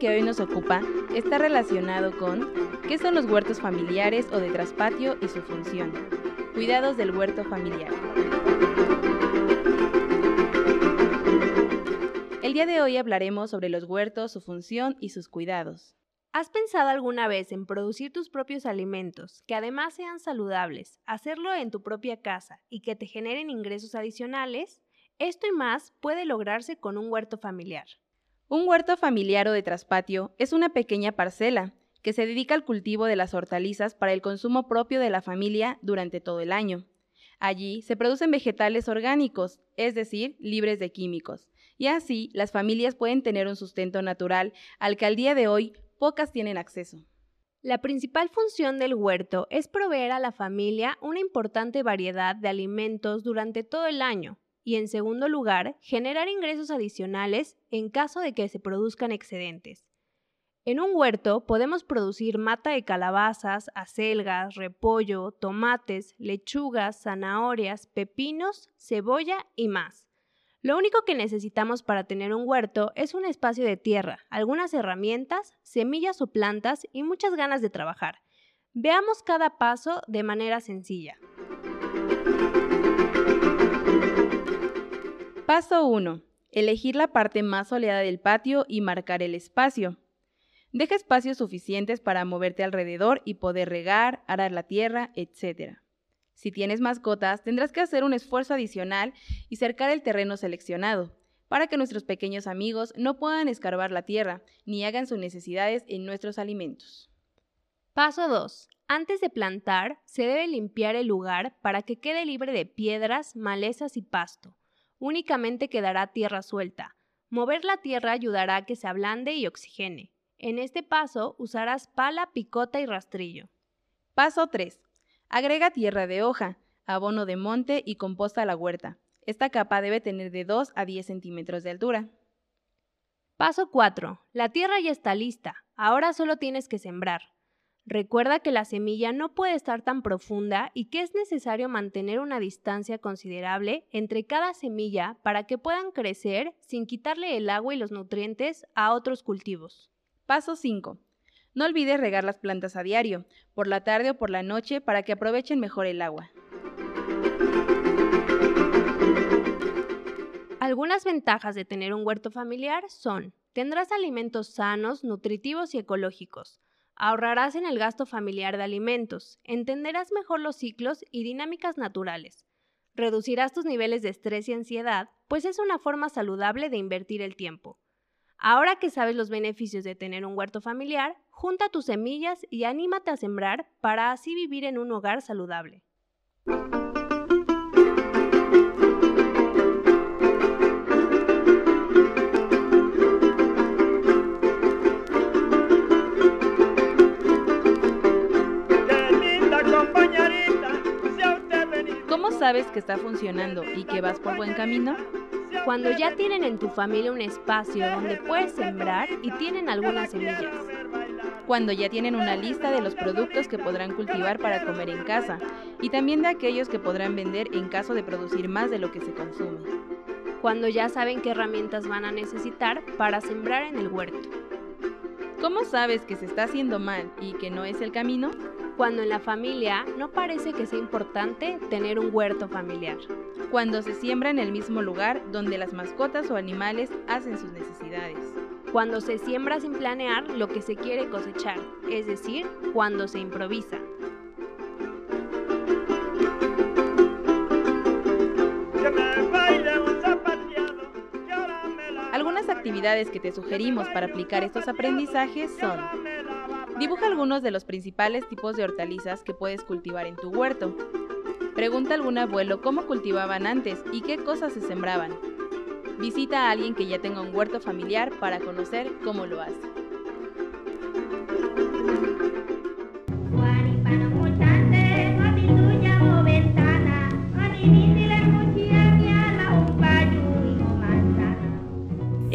Que hoy nos ocupa está relacionado con qué son los huertos familiares o de traspatio y su función. Cuidados del huerto familiar. El día de hoy hablaremos sobre los huertos, su función y sus cuidados. ¿Has pensado alguna vez en producir tus propios alimentos, que además sean saludables, hacerlo en tu propia casa y que te generen ingresos adicionales? Esto y más puede lograrse con un huerto familiar. Un huerto familiar o de traspatio es una pequeña parcela que se dedica al cultivo de las hortalizas para el consumo propio de la familia durante todo el año. Allí se producen vegetales orgánicos, es decir, libres de químicos, y así las familias pueden tener un sustento natural al que al día de hoy pocas tienen acceso. La principal función del huerto es proveer a la familia una importante variedad de alimentos durante todo el año, y en segundo lugar, generar ingresos adicionales en caso de que se produzcan excedentes. En un huerto podemos producir mata de calabazas, acelgas, repollo, tomates, lechugas, zanahorias, pepinos, cebolla y más. Lo único que necesitamos para tener un huerto es un espacio de tierra, algunas herramientas, semillas o plantas y muchas ganas de trabajar. Veamos cada paso de manera sencilla. Paso 1. Elegir la parte más soleada del patio y marcar el espacio. Deja espacios suficientes para moverte alrededor y poder regar, arar la tierra, etc. Si tienes mascotas, tendrás que hacer un esfuerzo adicional y cercar el terreno seleccionado, para que nuestros pequeños amigos no puedan escarbar la tierra ni hagan sus necesidades en nuestros alimentos. Paso 2. Antes de plantar, se debe limpiar el lugar para que quede libre de piedras, malezas y pasto únicamente quedará tierra suelta. Mover la tierra ayudará a que se ablande y oxigene. En este paso usarás pala, picota y rastrillo. Paso 3. Agrega tierra de hoja, abono de monte y composta a la huerta. Esta capa debe tener de 2 a 10 centímetros de altura. Paso 4. La tierra ya está lista. Ahora solo tienes que sembrar. Recuerda que la semilla no puede estar tan profunda y que es necesario mantener una distancia considerable entre cada semilla para que puedan crecer sin quitarle el agua y los nutrientes a otros cultivos. Paso 5. No olvides regar las plantas a diario, por la tarde o por la noche, para que aprovechen mejor el agua. Algunas ventajas de tener un huerto familiar son, tendrás alimentos sanos, nutritivos y ecológicos, Ahorrarás en el gasto familiar de alimentos, entenderás mejor los ciclos y dinámicas naturales. Reducirás tus niveles de estrés y ansiedad, pues es una forma saludable de invertir el tiempo. Ahora que sabes los beneficios de tener un huerto familiar, junta tus semillas y anímate a sembrar para así vivir en un hogar saludable. Sabes que está funcionando y que vas por buen camino? Cuando ya tienen en tu familia un espacio donde puedes sembrar y tienen algunas semillas. Cuando ya tienen una lista de los productos que podrán cultivar para comer en casa y también de aquellos que podrán vender en caso de producir más de lo que se consume. Cuando ya saben qué herramientas van a necesitar para sembrar en el huerto. ¿Cómo sabes que se está haciendo mal y que no es el camino? Cuando en la familia no parece que sea importante tener un huerto familiar. Cuando se siembra en el mismo lugar donde las mascotas o animales hacen sus necesidades. Cuando se siembra sin planear lo que se quiere cosechar, es decir, cuando se improvisa. Algunas actividades que te sugerimos para aplicar estos aprendizajes son Dibuja algunos de los principales tipos de hortalizas que puedes cultivar en tu huerto. Pregunta a algún abuelo cómo cultivaban antes y qué cosas se sembraban. Visita a alguien que ya tenga un huerto familiar para conocer cómo lo hace.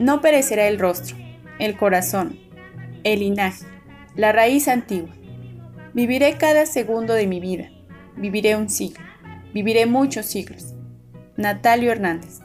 No perecerá el rostro, el corazón, el linaje, la raíz antigua. Viviré cada segundo de mi vida. Viviré un siglo. Viviré muchos siglos. Natalio Hernández.